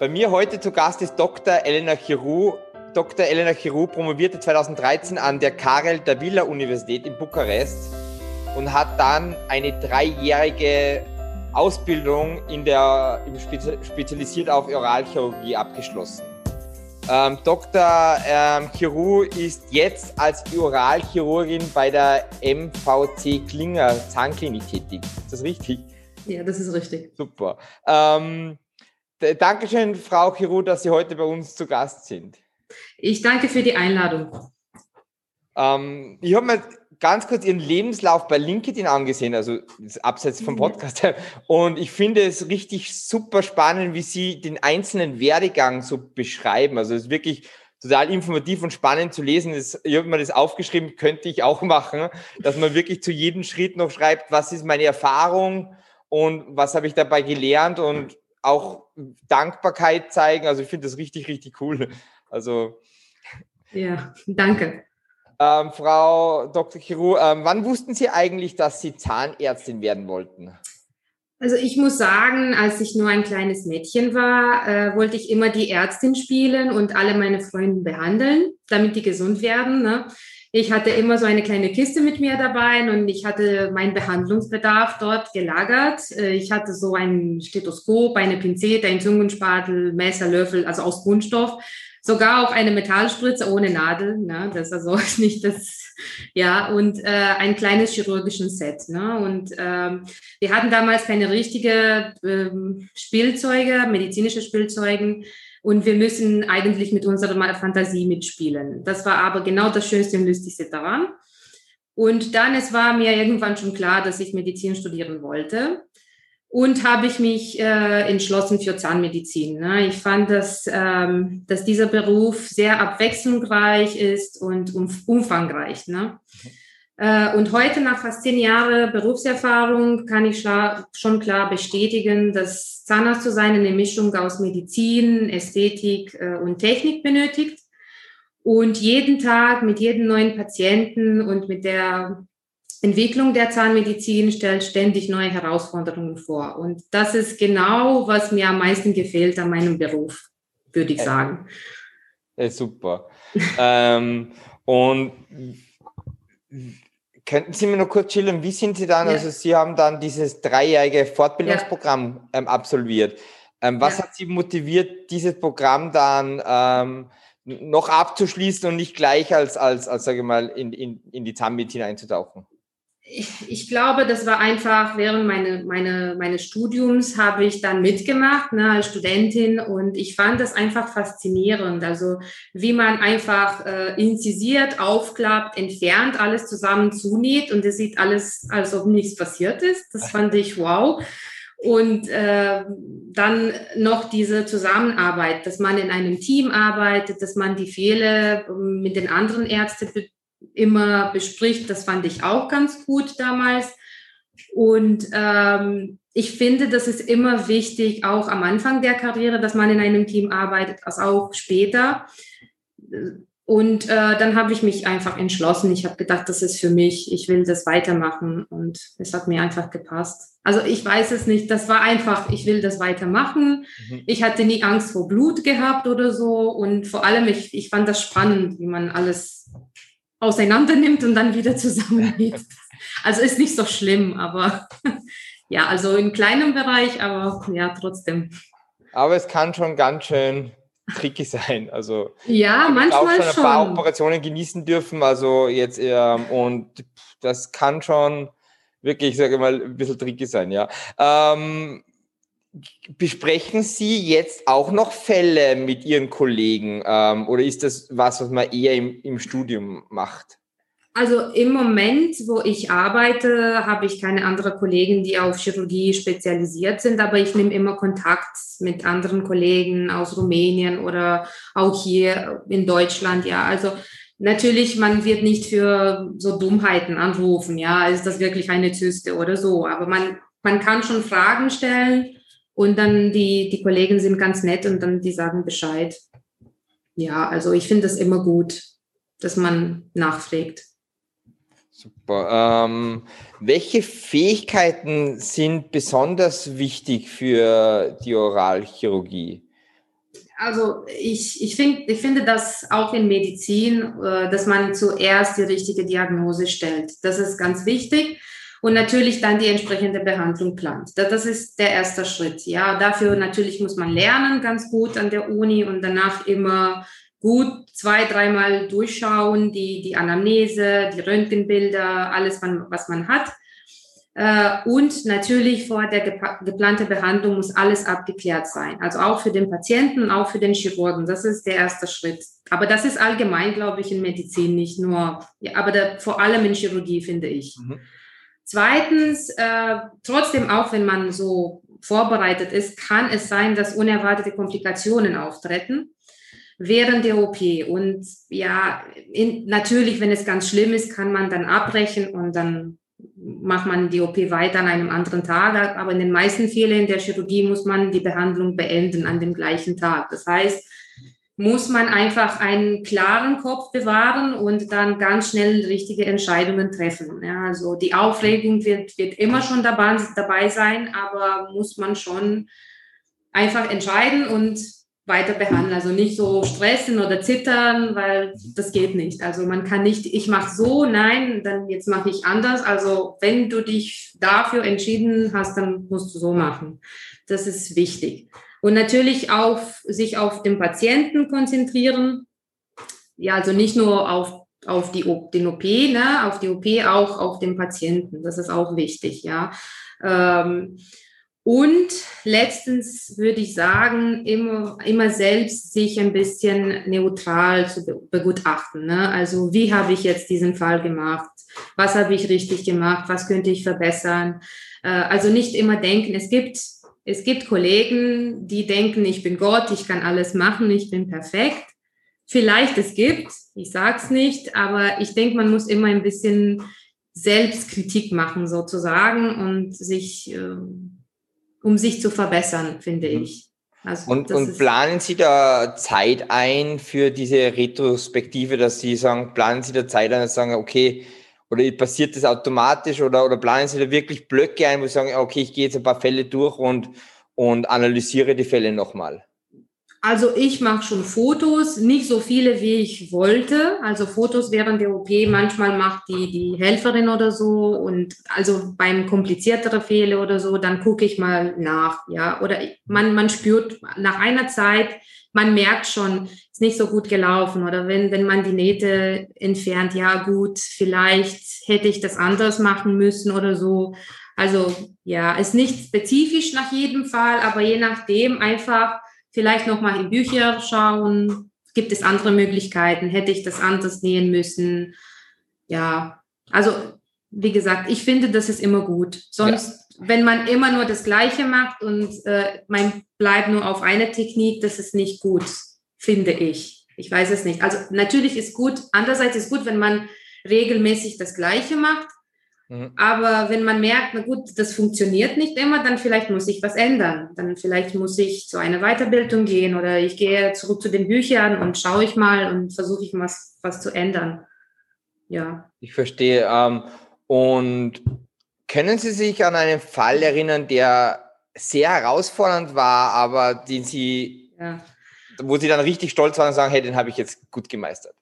Bei mir heute zu Gast ist Dr. Elena Chiru. Dr. Elena Chiru promovierte 2013 an der Karel Davila Universität in Bukarest und hat dann eine dreijährige Ausbildung in der, spezialisiert auf Oralchirurgie abgeschlossen. Ähm, Dr. Ähm, Chiru ist jetzt als Oralchirurgin bei der MVC Klinger Zahnklinik tätig. Ist das richtig? Ja, das ist richtig. Super. Ähm, Dankeschön, Frau Chiru, dass Sie heute bei uns zu Gast sind. Ich danke für die Einladung. Ähm, ich habe mir ganz kurz Ihren Lebenslauf bei LinkedIn angesehen, also abseits vom mhm. Podcast. Und ich finde es richtig super spannend, wie Sie den einzelnen Werdegang so beschreiben. Also es ist wirklich total informativ und spannend zu lesen. Das, ich habe mir das aufgeschrieben, könnte ich auch machen, dass man wirklich zu jedem Schritt noch schreibt, was ist meine Erfahrung und was habe ich dabei gelernt und auch Dankbarkeit zeigen. Also ich finde das richtig, richtig cool. Also ja, danke. Ähm, Frau Dr. Chiru, ähm, wann wussten Sie eigentlich, dass Sie Zahnärztin werden wollten? Also ich muss sagen, als ich nur ein kleines Mädchen war, äh, wollte ich immer die Ärztin spielen und alle meine Freunde behandeln, damit die gesund werden. Ne? Ich hatte immer so eine kleine Kiste mit mir dabei und ich hatte meinen Behandlungsbedarf dort gelagert. Äh, ich hatte so ein Stethoskop, eine Pinzette, ein Zungenspatel, Messer, Löffel, also aus Kunststoff sogar auch eine Metallspritze ohne Nadel, ne? das ist also nicht das, ja, und äh, ein kleines chirurgischen Set. Ne? Und ähm, wir hatten damals keine richtige ähm, Spielzeuge, medizinische Spielzeugen. Und wir müssen eigentlich mit unserer Fantasie mitspielen. Das war aber genau das Schönste und Lustigste daran. Und dann, es war mir irgendwann schon klar, dass ich Medizin studieren wollte und habe ich mich äh, entschlossen für Zahnmedizin. Ne? Ich fand, dass, ähm, dass dieser Beruf sehr abwechslungsreich ist und umfangreich. Ne? Äh, und heute, nach fast zehn Jahren Berufserfahrung, kann ich schon klar bestätigen, dass Zahnarzt zu sein eine Mischung aus Medizin, Ästhetik äh, und Technik benötigt. Und jeden Tag mit jedem neuen Patienten und mit der Entwicklung der Zahnmedizin stellt ständig neue Herausforderungen vor. Und das ist genau, was mir am meisten gefällt an meinem Beruf, würde ich sagen. Ja, super. ähm, und könnten Sie mir noch kurz schildern, wie sind Sie dann, ja. also Sie haben dann dieses dreijährige Fortbildungsprogramm ja. ähm, absolviert. Ähm, was ja. hat Sie motiviert, dieses Programm dann ähm, noch abzuschließen und nicht gleich als, als, als sage ich mal, in, in, in die Zahnmedizin einzutauchen? Ich, glaube, das war einfach während meine, meine, meines Studiums habe ich dann mitgemacht ne, als Studentin und ich fand das einfach faszinierend. Also wie man einfach äh, inzisiert, aufklappt, entfernt, alles zusammen zunäht und es sieht alles, als ob nichts passiert ist. Das fand ich wow. Und äh, dann noch diese Zusammenarbeit, dass man in einem Team arbeitet, dass man die Fehler ähm, mit den anderen Ärzten immer bespricht. Das fand ich auch ganz gut damals. Und ähm, ich finde, das ist immer wichtig, auch am Anfang der Karriere, dass man in einem Team arbeitet, als auch später. Und äh, dann habe ich mich einfach entschlossen. Ich habe gedacht, das ist für mich, ich will das weitermachen und es hat mir einfach gepasst. Also ich weiß es nicht, das war einfach, ich will das weitermachen. Mhm. Ich hatte nie Angst vor Blut gehabt oder so und vor allem, ich, ich fand das spannend, wie man alles auseinander nimmt und dann wieder zusammennimmt. Also ist nicht so schlimm, aber ja, also in kleinem Bereich, aber ja, trotzdem. Aber es kann schon ganz schön tricky sein. Also ja, manchmal auch schon ein paar Operationen genießen dürfen. Also jetzt ähm, und das kann schon wirklich, sage ich mal, ein bisschen tricky sein. Ja. Ähm, Besprechen Sie jetzt auch noch Fälle mit Ihren Kollegen ähm, oder ist das was, was man eher im, im Studium macht? Also im Moment, wo ich arbeite, habe ich keine anderen Kollegen, die auf Chirurgie spezialisiert sind, aber ich nehme immer Kontakt mit anderen Kollegen aus Rumänien oder auch hier in Deutschland. Ja, also natürlich, man wird nicht für so Dummheiten anrufen. Ja, ist das wirklich eine Zyste oder so? Aber man, man kann schon Fragen stellen und dann die, die Kollegen sind ganz nett und dann die sagen Bescheid. Ja, also ich finde es immer gut, dass man nachfragt. Super. Ähm, welche Fähigkeiten sind besonders wichtig für die Oralchirurgie? also ich, ich, find, ich finde das auch in Medizin, äh, dass man zuerst die richtige Diagnose stellt. Das ist ganz wichtig. Und natürlich dann die entsprechende Behandlung plant. Das ist der erste Schritt. Ja, dafür natürlich muss man lernen ganz gut an der Uni und danach immer gut zwei, dreimal durchschauen, die, die Anamnese, die Röntgenbilder, alles, was man hat. Äh, und natürlich vor der geplanten Behandlung muss alles abgeklärt sein. Also auch für den Patienten, auch für den Chirurgen. Das ist der erste Schritt. Aber das ist allgemein, glaube ich, in Medizin nicht nur, ja, aber da, vor allem in Chirurgie, finde ich. Mhm. Zweitens, äh, trotzdem auch wenn man so vorbereitet ist, kann es sein, dass unerwartete Komplikationen auftreten während der OP. Und ja, in, natürlich, wenn es ganz schlimm ist, kann man dann abbrechen und dann macht man die OP weiter an einem anderen Tag. Aber in den meisten Fällen der Chirurgie muss man die Behandlung beenden an dem gleichen Tag. Das heißt, muss man einfach einen klaren Kopf bewahren und dann ganz schnell richtige Entscheidungen treffen. Ja, also die Aufregung wird, wird immer schon dabei, dabei sein, aber muss man schon einfach entscheiden und weiter behandeln. Also nicht so stressen oder zittern, weil das geht nicht. Also man kann nicht, ich mache so, nein, dann jetzt mache ich anders. Also wenn du dich dafür entschieden hast, dann musst du so machen. Das ist wichtig. Und natürlich auf sich auf den Patienten konzentrieren. Ja, also nicht nur auf auf die, den OP, ne, auf die OP, auch auf den Patienten. Das ist auch wichtig, ja. Ähm, und letztens würde ich sagen, immer, immer selbst sich ein bisschen neutral zu begutachten. Ne? Also wie habe ich jetzt diesen Fall gemacht? Was habe ich richtig gemacht? Was könnte ich verbessern? Äh, also nicht immer denken, es gibt, es gibt Kollegen, die denken, ich bin Gott, ich kann alles machen, ich bin perfekt. Vielleicht es gibt, ich sage es nicht, aber ich denke, man muss immer ein bisschen Selbstkritik machen sozusagen und sich... Äh, um sich zu verbessern, finde mhm. ich. Also und, und planen Sie da Zeit ein für diese Retrospektive, dass Sie sagen, planen Sie da Zeit ein und sagen, okay, oder passiert das automatisch oder, oder planen Sie da wirklich Blöcke ein, wo Sie sagen, okay, ich gehe jetzt ein paar Fälle durch und, und analysiere die Fälle nochmal? Also ich mache schon Fotos, nicht so viele, wie ich wollte. Also Fotos während der OP, manchmal macht die, die Helferin oder so. Und also beim komplizierteren Fehler oder so, dann gucke ich mal nach. Ja, oder man, man spürt nach einer Zeit, man merkt schon, ist nicht so gut gelaufen. Oder wenn, wenn man die Nähte entfernt, ja gut, vielleicht hätte ich das anders machen müssen oder so. Also ja, ist nicht spezifisch nach jedem Fall, aber je nachdem einfach vielleicht nochmal in Bücher schauen. Gibt es andere Möglichkeiten? Hätte ich das anders nähen müssen? Ja, also wie gesagt, ich finde, das ist immer gut. Sonst, ja. Wenn man immer nur das Gleiche macht und äh, man bleibt nur auf eine Technik, das ist nicht gut, finde ich. Ich weiß es nicht. Also natürlich ist gut, andererseits ist gut, wenn man regelmäßig das Gleiche macht, Mhm. Aber wenn man merkt, na gut, das funktioniert nicht immer, dann vielleicht muss ich was ändern. Dann vielleicht muss ich zu einer Weiterbildung gehen oder ich gehe zurück zu den Büchern und schaue ich mal und versuche ich was, was zu ändern. Ja. Ich verstehe. Ähm, und können Sie sich an einen Fall erinnern, der sehr herausfordernd war, aber den Sie, ja. wo Sie dann richtig stolz waren und sagen, hey, den habe ich jetzt gut gemeistert?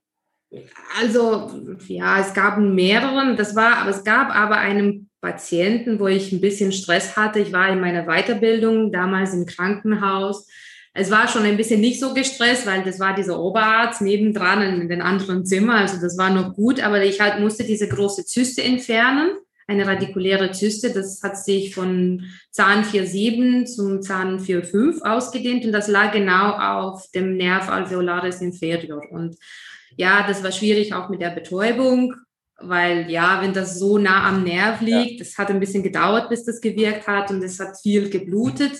Also, ja, es gab mehreren, das war, aber es gab aber einen Patienten, wo ich ein bisschen Stress hatte. Ich war in meiner Weiterbildung, damals im Krankenhaus. Es war schon ein bisschen nicht so gestresst, weil das war dieser Oberarzt nebendran in den anderen Zimmer. Also das war noch gut, aber ich halt musste diese große Zyste entfernen, eine radikuläre Zyste. Das hat sich von Zahn 4,7 zum Zahn 4,5 ausgedehnt und das lag genau auf dem Nerv alveolaris inferior. Und ja, das war schwierig auch mit der Betäubung, weil ja, wenn das so nah am Nerv liegt, ja. das hat ein bisschen gedauert, bis das gewirkt hat und es hat viel geblutet.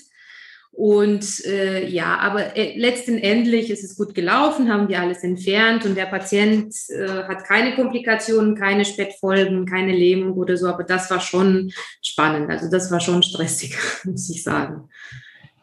Und äh, ja, aber äh, letztendlich ist es gut gelaufen, haben wir alles entfernt und der Patient äh, hat keine Komplikationen, keine Spätfolgen, keine Lähmung oder so. Aber das war schon spannend. Also das war schon stressig, muss ich sagen.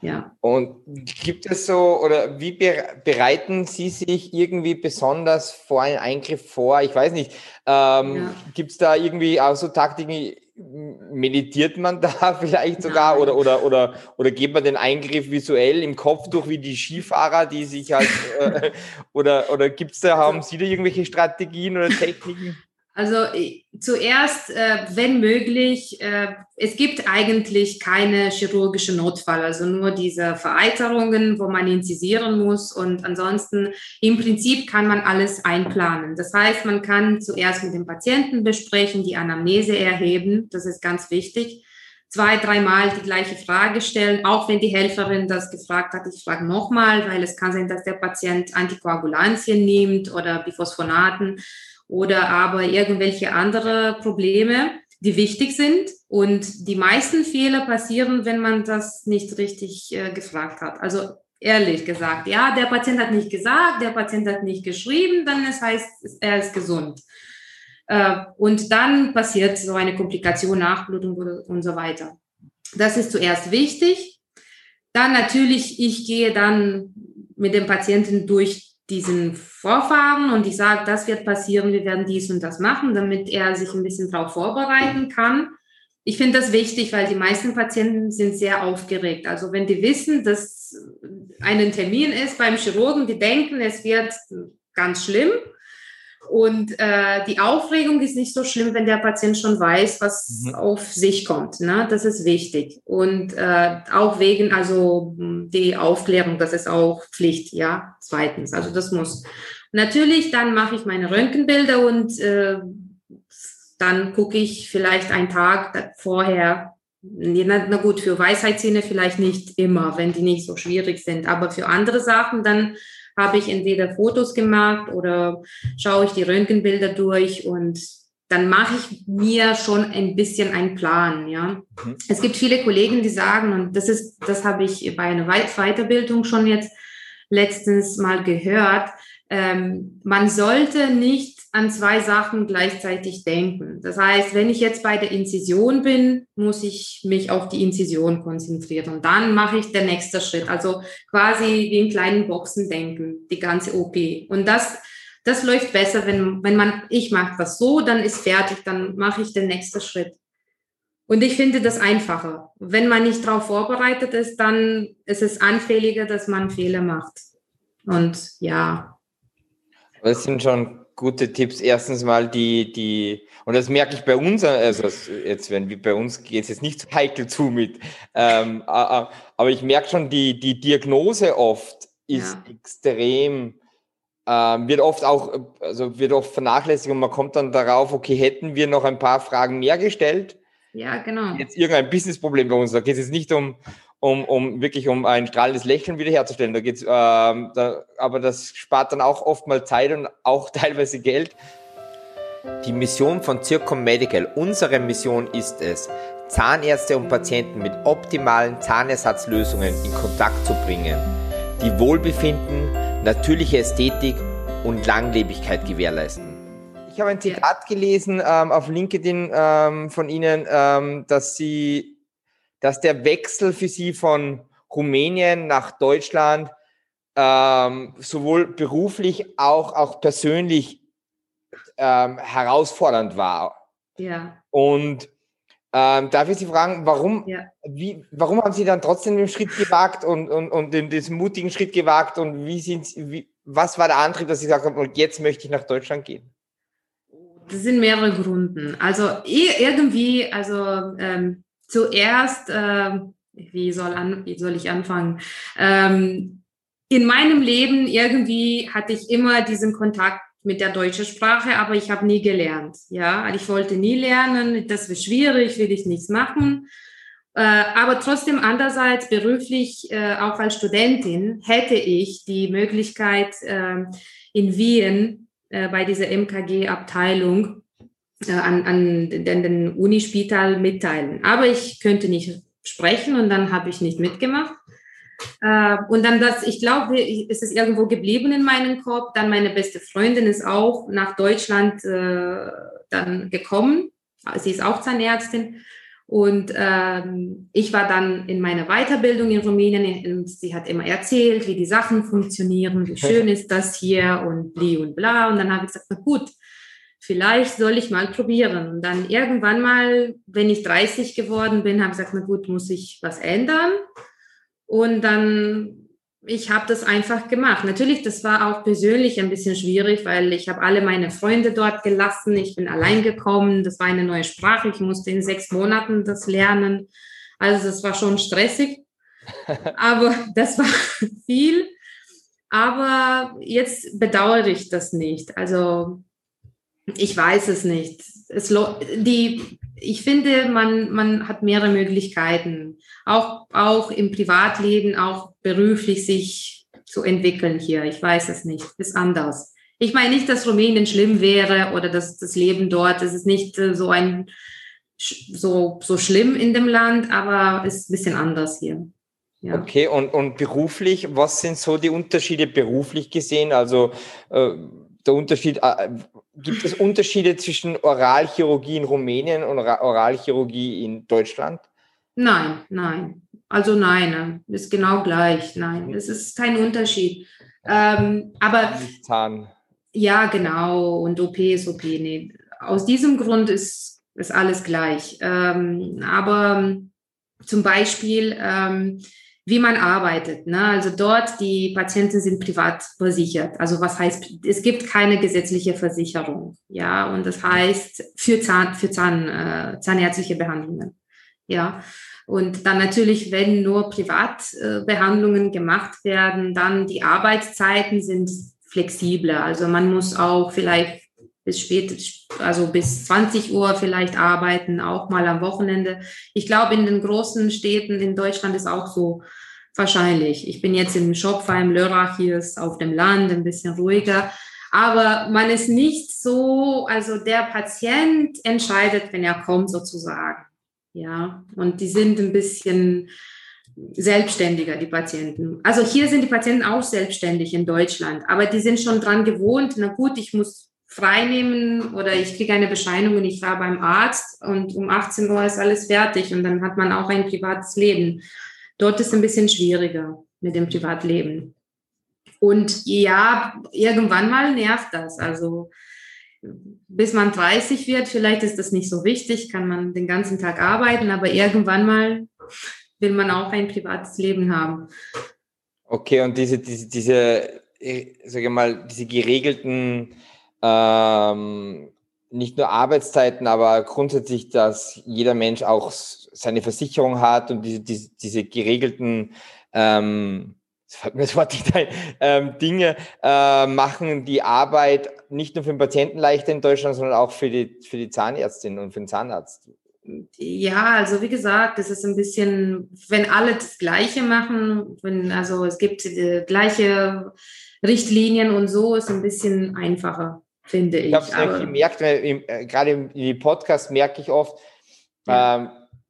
Ja. Und gibt es so, oder wie bereiten Sie sich irgendwie besonders vor einen Eingriff vor? Ich weiß nicht. Ähm, ja. Gibt es da irgendwie auch so Taktiken? Meditiert man da vielleicht sogar oder, oder, oder, oder geht man den Eingriff visuell im Kopf durch wie die Skifahrer, die sich halt, äh, oder, oder gibt es da, haben Sie da irgendwelche Strategien oder Techniken? Also zuerst, äh, wenn möglich, äh, es gibt eigentlich keine chirurgische Notfall, also nur diese Vereiterungen, wo man inzisieren muss und ansonsten im Prinzip kann man alles einplanen. Das heißt, man kann zuerst mit dem Patienten besprechen, die Anamnese erheben, das ist ganz wichtig. Zwei, dreimal die gleiche Frage stellen, auch wenn die Helferin das gefragt hat. Ich frage nochmal, weil es kann sein, dass der Patient Antikoagulantien nimmt oder Biphosphonaten oder aber irgendwelche andere Probleme, die wichtig sind. Und die meisten Fehler passieren, wenn man das nicht richtig äh, gefragt hat. Also ehrlich gesagt, ja, der Patient hat nicht gesagt, der Patient hat nicht geschrieben, dann es heißt, er ist gesund. Äh, und dann passiert so eine Komplikation, Nachblutung und so weiter. Das ist zuerst wichtig. Dann natürlich, ich gehe dann mit dem Patienten durch diesen Vorfahren und ich sage, das wird passieren, wir werden dies und das machen, damit er sich ein bisschen darauf vorbereiten kann. Ich finde das wichtig, weil die meisten Patienten sind sehr aufgeregt. Also wenn die wissen, dass ein Termin ist beim Chirurgen, die denken, es wird ganz schlimm und äh, die Aufregung ist nicht so schlimm, wenn der Patient schon weiß, was mhm. auf sich kommt. Ne? Das ist wichtig. Und äh, auch wegen, also die Aufklärung, das ist auch Pflicht, ja. Zweitens, also das muss. Natürlich, dann mache ich meine Röntgenbilder und äh, dann gucke ich vielleicht einen Tag vorher. Na, na gut, für Weisheitszähne vielleicht nicht immer, wenn die nicht so schwierig sind, aber für andere Sachen dann habe ich entweder Fotos gemacht oder schaue ich die Röntgenbilder durch und dann mache ich mir schon ein bisschen einen Plan, ja. Mhm. Es gibt viele Kollegen, die sagen, und das ist, das habe ich bei einer Weiterbildung schon jetzt letztens mal gehört, ähm, man sollte nicht an zwei Sachen gleichzeitig denken. Das heißt, wenn ich jetzt bei der Inzision bin, muss ich mich auf die Inzision konzentrieren. Und dann mache ich den nächsten Schritt. Also quasi wie in kleinen Boxen denken, die ganze OP. Und das, das läuft besser, wenn, wenn man, ich mache das so, dann ist fertig, dann mache ich den nächsten Schritt. Und ich finde das einfacher. Wenn man nicht darauf vorbereitet ist, dann ist es anfälliger, dass man Fehler macht. Und ja, das sind schon gute Tipps. Erstens mal die, die, und das merke ich bei uns, also jetzt, wenn wir bei uns geht es jetzt nicht so heikel zu mit, ähm, aber ich merke schon, die, die Diagnose oft ist ja. extrem, ähm, wird oft auch, also wird oft vernachlässigt und man kommt dann darauf, okay, hätten wir noch ein paar Fragen mehr gestellt? Ja, genau. Jetzt irgendein Businessproblem bei uns, da geht es jetzt nicht um, um, um wirklich um ein strahlendes Lächeln wiederherzustellen. Da geht's, ähm, da, aber das spart dann auch oft mal Zeit und auch teilweise Geld. Die Mission von Zircom Medical, unsere Mission ist es, Zahnärzte und Patienten mit optimalen Zahnersatzlösungen in Kontakt zu bringen, die Wohlbefinden, natürliche Ästhetik und Langlebigkeit gewährleisten. Ich habe ein Zitat gelesen ähm, auf LinkedIn ähm, von Ihnen, ähm, dass Sie dass der Wechsel für Sie von Rumänien nach Deutschland ähm, sowohl beruflich auch, auch persönlich ähm, herausfordernd war. Ja. Und ähm, darf ich Sie fragen, warum, ja. wie, warum haben Sie dann trotzdem den Schritt gewagt und, und, und den, diesen mutigen Schritt gewagt und wie sind wie, was war der Antrieb, dass Sie gesagt haben, jetzt möchte ich nach Deutschland gehen? Das sind mehrere Gründe. Also irgendwie, also ähm, zuerst, äh, wie, soll an, wie soll ich anfangen? Ähm, in meinem Leben irgendwie hatte ich immer diesen Kontakt mit der deutschen Sprache, aber ich habe nie gelernt. Ja, ich wollte nie lernen, das wird schwierig, will ich nichts machen. Äh, aber trotzdem andererseits beruflich, äh, auch als Studentin, hätte ich die Möglichkeit äh, in Wien äh, bei dieser MKG-Abteilung an, an den, den Unispital mitteilen. Aber ich könnte nicht sprechen und dann habe ich nicht mitgemacht. Äh, und dann das, ich glaube, ist es irgendwo geblieben in meinem Kopf. Dann meine beste Freundin ist auch nach Deutschland äh, dann gekommen. Sie ist auch Zahnärztin. Und ähm, ich war dann in meiner Weiterbildung in Rumänien und sie hat immer erzählt, wie die Sachen funktionieren, wie schön ist das hier und bli und bla. Und dann habe ich gesagt, na gut, vielleicht soll ich mal probieren. Und dann irgendwann mal, wenn ich 30 geworden bin, habe ich gesagt, na gut, muss ich was ändern. Und dann ich habe das einfach gemacht. Natürlich, das war auch persönlich ein bisschen schwierig, weil ich habe alle meine Freunde dort gelassen. Ich bin allein gekommen. Das war eine neue Sprache. Ich musste in sechs Monaten das lernen. Also es war schon stressig. Aber das war viel. Aber jetzt bedauere ich das nicht. Also ich weiß es nicht. Es, die, ich finde, man, man hat mehrere Möglichkeiten, auch, auch im Privatleben, auch beruflich sich zu entwickeln hier. Ich weiß es nicht, ist anders. Ich meine nicht, dass Rumänien schlimm wäre oder dass das Leben dort, es ist nicht äh, so ein so, so schlimm in dem Land, aber ist ein bisschen anders hier. Ja. Okay, und, und beruflich, was sind so die Unterschiede beruflich gesehen? Also äh, der Unterschied, äh, gibt es Unterschiede zwischen Oralchirurgie in Rumänien und Oralchirurgie in Deutschland? Nein, nein. Also nein, ist genau gleich. Nein, es ist kein Unterschied. Ähm, aber Zahn. ja, genau. Und OP ist OP. Nee. Aus diesem Grund ist, ist alles gleich. Ähm, aber zum Beispiel ähm, wie man arbeitet. Ne? Also dort, die Patienten sind privat versichert. Also was heißt, es gibt keine gesetzliche Versicherung. Ja, und das heißt für Zahn, für Zahn, äh, zahnärztliche Behandlungen. Ja. Und dann natürlich, wenn nur Privatbehandlungen äh, gemacht werden, dann die Arbeitszeiten sind flexibler. Also man muss auch vielleicht bis spät, also bis 20 Uhr vielleicht arbeiten, auch mal am Wochenende. Ich glaube, in den großen Städten in Deutschland ist auch so wahrscheinlich. Ich bin jetzt im Schopfheim, Lörrach, hier ist auf dem Land ein bisschen ruhiger. Aber man ist nicht so, also der Patient entscheidet, wenn er kommt sozusagen. Ja, und die sind ein bisschen selbstständiger, die Patienten. Also hier sind die Patienten auch selbstständig in Deutschland, aber die sind schon dran gewohnt, na gut, ich muss freinehmen oder ich kriege eine Bescheinigung und ich war beim Arzt und um 18 Uhr ist alles fertig und dann hat man auch ein privates Leben. Dort ist es ein bisschen schwieriger mit dem Privatleben. Und ja, irgendwann mal nervt das. Also bis man 30 wird, vielleicht ist das nicht so wichtig, kann man den ganzen Tag arbeiten, aber irgendwann mal will man auch ein privates Leben haben. Okay, und diese, diese, diese sage mal, diese geregelten ähm, nicht nur Arbeitszeiten, aber grundsätzlich, dass jeder Mensch auch seine Versicherung hat und diese, diese, diese geregelten ähm, das Wort nicht ähm, Dinge äh, machen die Arbeit nicht nur für den Patienten leichter in Deutschland, sondern auch für die, für die Zahnärztin und für den Zahnarzt. Ja, also wie gesagt, es ist ein bisschen, wenn alle das Gleiche machen, wenn, also es gibt äh, gleiche Richtlinien und so, ist ein bisschen einfacher finde ich. Ich habe es gemerkt, im, äh, gerade im, im Podcast merke ich oft, ja. ähm,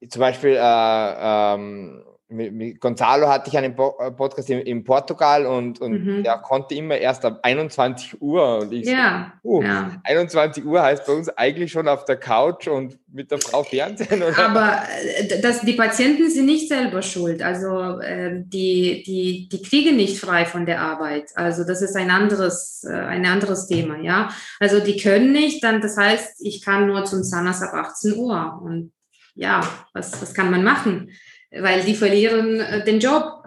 zum Beispiel äh, ähm, mit, mit Gonzalo hatte ich einen äh, Podcast in, in Portugal und, und mhm. der konnte immer erst ab 21 Uhr. Und ich ja, so, uh, ja. 21 Uhr heißt bei uns eigentlich schon auf der Couch und mit der Frau Fernsehen. Oder? Aber äh, das, die Patienten sind nicht selber schuld. Also äh, die, die, die kriegen nicht frei von der Arbeit. Also das ist ein anderes, äh, ein anderes Thema, ja. Also die können nicht, dann das heißt, ich kann nur zum Zahnarzt ab 18 Uhr. Und ja, was, was kann man machen? Weil die verlieren äh, den Job.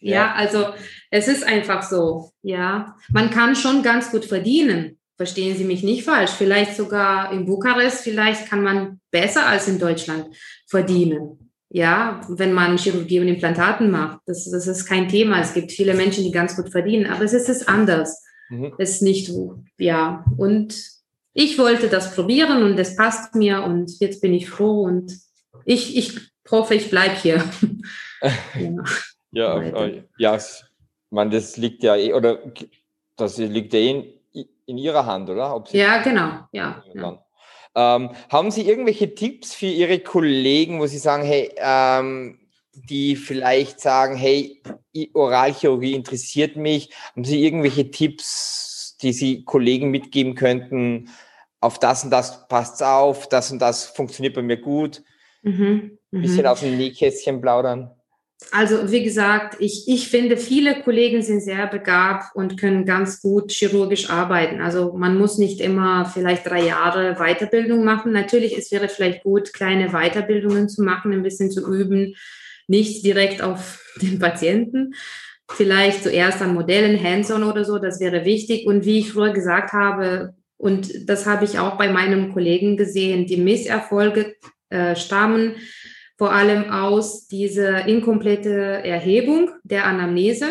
Ja. ja, also es ist einfach so. Ja, man kann schon ganz gut verdienen. Verstehen Sie mich nicht falsch. Vielleicht sogar in Bukarest, vielleicht kann man besser als in Deutschland verdienen. Ja, wenn man Chirurgie und Implantaten macht. Das, das ist kein Thema. Es gibt viele Menschen, die ganz gut verdienen, aber es ist anders. Mhm. Es ist nicht so, ja. Und ich wollte das probieren und es passt mir und jetzt bin ich froh und ich, ich hoffe, ich bleibe hier. ja, ja, ja, man, das liegt ja eh, oder das liegt ja eh in, in Ihrer Hand, oder? ja, genau, ja. ja. Ähm, haben Sie irgendwelche Tipps für Ihre Kollegen, wo Sie sagen, hey, ähm, die vielleicht sagen, hey, Oralchirurgie interessiert mich. Haben Sie irgendwelche Tipps, die Sie Kollegen mitgeben könnten? Auf das und das passt auf, das und das funktioniert bei mir gut. Mhm. Ein bisschen mhm. aus dem Nähkästchen plaudern. also wie gesagt, ich, ich finde, viele Kollegen sind sehr begabt und können ganz gut chirurgisch arbeiten. Also man muss nicht immer vielleicht drei Jahre Weiterbildung machen. Natürlich, es wäre vielleicht gut, kleine Weiterbildungen zu machen, ein bisschen zu üben, nicht direkt auf den Patienten. Vielleicht zuerst an Modellen, Hands-on oder so, das wäre wichtig. Und wie ich früher gesagt habe, und das habe ich auch bei meinem Kollegen gesehen, die Misserfolge äh, stammen vor allem aus dieser inkomplette Erhebung der Anamnese,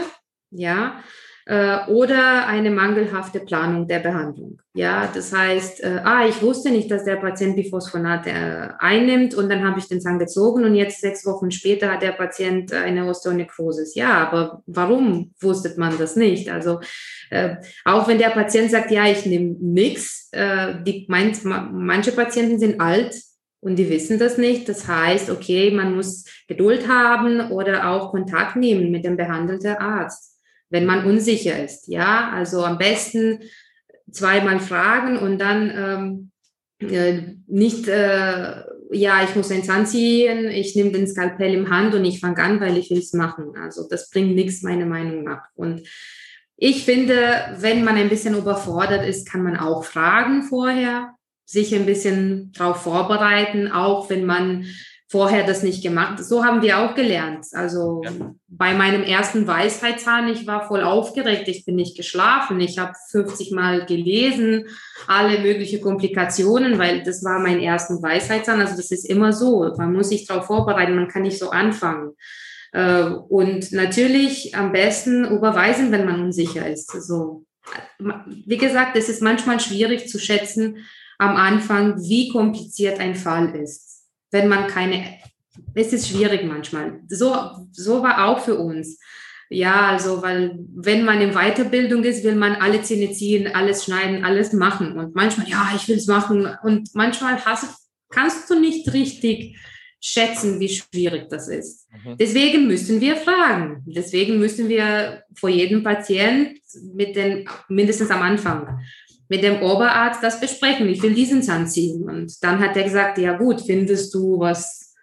ja, äh, oder eine mangelhafte Planung der Behandlung. Ja, das heißt, äh, ah, ich wusste nicht, dass der Patient Biphosphonat äh, einnimmt und dann habe ich den Zahn gezogen und jetzt sechs Wochen später hat der Patient eine Osteonekrosis. Ja, aber warum wusste man das nicht? Also äh, auch wenn der Patient sagt, ja, ich nehme nichts, äh, die mein, manche Patienten sind alt, und die wissen das nicht. Das heißt, okay, man muss Geduld haben oder auch Kontakt nehmen mit dem behandelten Arzt, wenn man unsicher ist. Ja, also am besten zweimal fragen und dann ähm, äh, nicht, äh, ja, ich muss einen Zahn ziehen, ich nehme den Skalpell im Hand und ich fange an, weil ich will es machen. Also das bringt nichts, meiner Meinung nach. Und ich finde, wenn man ein bisschen überfordert ist, kann man auch fragen vorher sich ein bisschen darauf vorbereiten, auch wenn man vorher das nicht gemacht. hat. So haben wir auch gelernt. Also ja. bei meinem ersten Weisheitszahn, ich war voll aufgeregt, ich bin nicht geschlafen, ich habe 50 Mal gelesen, alle möglichen Komplikationen, weil das war mein ersten Weisheitszahn. Also das ist immer so. Man muss sich darauf vorbereiten, man kann nicht so anfangen. Äh, und natürlich am besten überweisen, wenn man unsicher ist. So. Wie gesagt, es ist manchmal schwierig zu schätzen, am Anfang, wie kompliziert ein Fall ist. Wenn man keine, es ist schwierig manchmal. So, so war auch für uns. Ja, also, weil wenn man in Weiterbildung ist, will man alle Zähne ziehen, alles schneiden, alles machen. Und manchmal, ja, ich will es machen. Und manchmal hast, kannst du nicht richtig schätzen, wie schwierig das ist. Mhm. Deswegen müssen wir fragen. Deswegen müssen wir vor jedem Patient mit den, mindestens am Anfang, mit dem Oberarzt das besprechen. Ich will diesen Zahn ziehen. Und dann hat er gesagt, ja gut, findest du was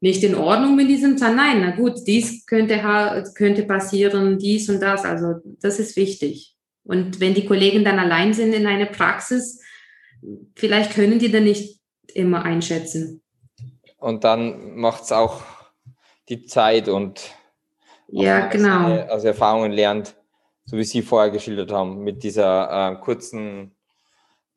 nicht in Ordnung mit diesem Zahn? Nein, na gut, dies könnte, könnte passieren, dies und das. Also das ist wichtig. Und wenn die Kollegen dann allein sind in einer Praxis, vielleicht können die dann nicht immer einschätzen. Und dann macht es auch die Zeit und ja, genau. aus Erfahrungen lernt, so wie Sie vorher geschildert haben, mit dieser äh, kurzen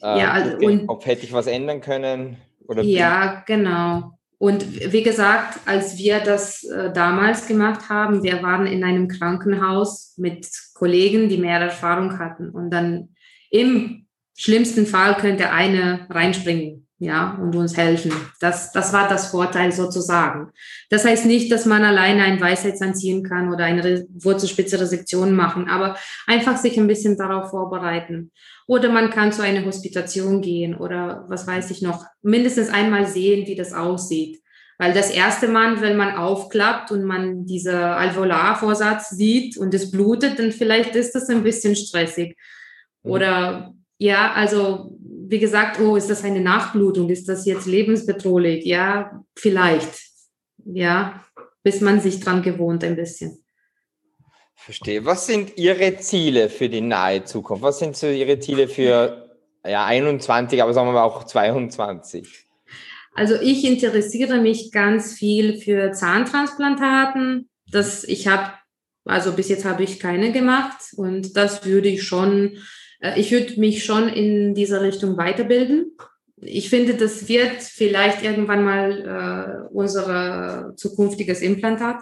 äh, ja, also, und, ob hätte ich was ändern können oder ja, genau. Und wie gesagt, als wir das äh, damals gemacht haben, wir waren in einem Krankenhaus mit Kollegen, die mehr Erfahrung hatten. Und dann im schlimmsten Fall könnte eine reinspringen ja, und uns helfen. Das, das war das Vorteil sozusagen. Das heißt nicht, dass man alleine ein Weisheitszahn ziehen kann oder eine Wurzelspitze-Resektion machen, aber einfach sich ein bisschen darauf vorbereiten. Oder man kann zu einer Hospitation gehen oder was weiß ich noch, mindestens einmal sehen, wie das aussieht. Weil das erste Mal, wenn man aufklappt und man diese Alveolarvorsatz sieht und es blutet, dann vielleicht ist das ein bisschen stressig. Mhm. Oder ja, also wie gesagt, oh, ist das eine Nachblutung? Ist das jetzt lebensbedrohlich? Ja, vielleicht. Ja, bis man sich dran gewohnt ein bisschen. Verstehe. Was sind Ihre Ziele für die nahe Zukunft? Was sind so Ihre Ziele für ja, 21, aber sagen wir mal auch 22? Also ich interessiere mich ganz viel für Zahntransplantaten. Das, ich habe, also bis jetzt habe ich keine gemacht und das würde ich schon ich würde mich schon in dieser Richtung weiterbilden. Ich finde, das wird vielleicht irgendwann mal äh, unser zukünftiges Implantat.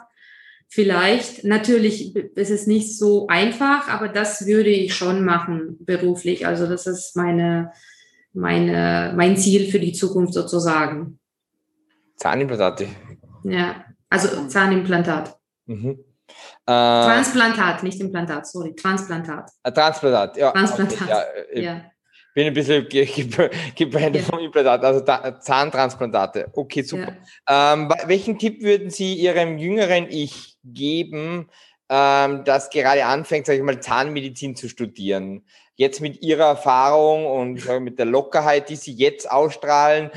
Vielleicht, natürlich ist es nicht so einfach, aber das würde ich schon machen beruflich. Also das ist meine, meine, mein Ziel für die Zukunft sozusagen. Zahnimplantate. Ja, also Zahnimplantat. Mhm. Äh, Transplantat, nicht Implantat, sorry, Transplantat. Äh, Transplantat, ja. Transplantat, okay, ja. ja. Bin ein bisschen gebrandet ja. vom Implantat, also Zahntransplantate. Okay, super. Ja. Ähm, welchen Tipp würden Sie Ihrem jüngeren Ich geben, ähm, das gerade anfängt, sage ich mal, Zahnmedizin zu studieren? Jetzt mit Ihrer Erfahrung und äh, mit der Lockerheit, die Sie jetzt ausstrahlen,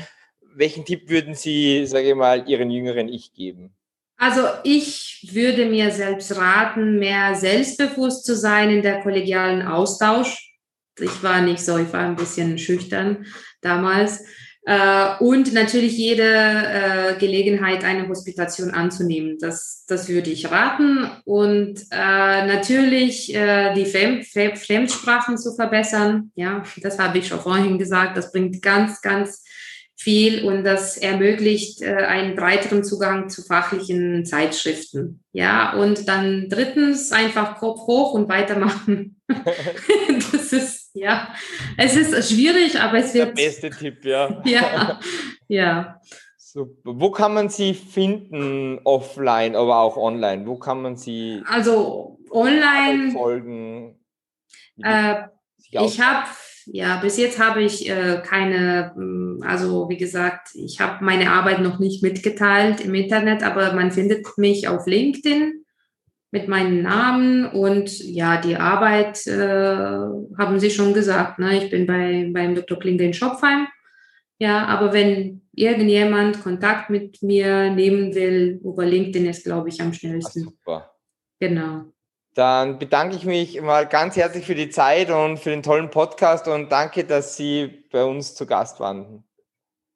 welchen Tipp würden Sie, sage ich mal, Ihren jüngeren Ich geben? Also ich würde mir selbst raten, mehr selbstbewusst zu sein in der kollegialen Austausch. Ich war nicht so, ich war ein bisschen schüchtern damals. Äh, und natürlich jede äh, Gelegenheit, eine Hospitation anzunehmen. Das, das würde ich raten. Und äh, natürlich die Fremd Fremdsprachen zu verbessern. Ja, das habe ich schon vorhin gesagt. Das bringt ganz, ganz viel und das ermöglicht äh, einen breiteren Zugang zu fachlichen Zeitschriften. Ja, und dann drittens einfach Kopf hoch und weitermachen. das ist, ja, es ist schwierig, aber es wird. Der beste Tipp, ja. ja, ja. Super. Wo kann man sie finden, offline, aber auch online? Wo kann man sie also online folgen? Äh, ich habe ja, bis jetzt habe ich äh, keine, mm, also wie gesagt, ich habe meine Arbeit noch nicht mitgeteilt im Internet, aber man findet mich auf LinkedIn mit meinem Namen und ja, die Arbeit äh, haben Sie schon gesagt. Ne? Ich bin bei, beim Dr. Klinge in Schopfheim. Ja, aber wenn irgendjemand Kontakt mit mir nehmen will, über LinkedIn ist, glaube ich, am schnellsten. Ach, super. Genau. Dann bedanke ich mich mal ganz herzlich für die Zeit und für den tollen Podcast und danke, dass Sie bei uns zu Gast waren.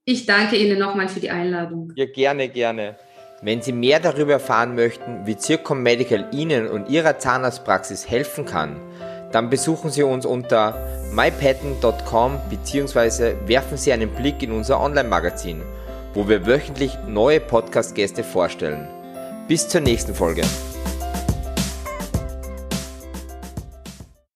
Ich danke Ihnen nochmal für die Einladung. Ja, gerne, gerne. Wenn Sie mehr darüber erfahren möchten, wie Zircom Medical Ihnen und Ihrer Zahnarztpraxis helfen kann, dann besuchen Sie uns unter mypatent.com bzw. werfen Sie einen Blick in unser Online-Magazin, wo wir wöchentlich neue Podcast-Gäste vorstellen. Bis zur nächsten Folge.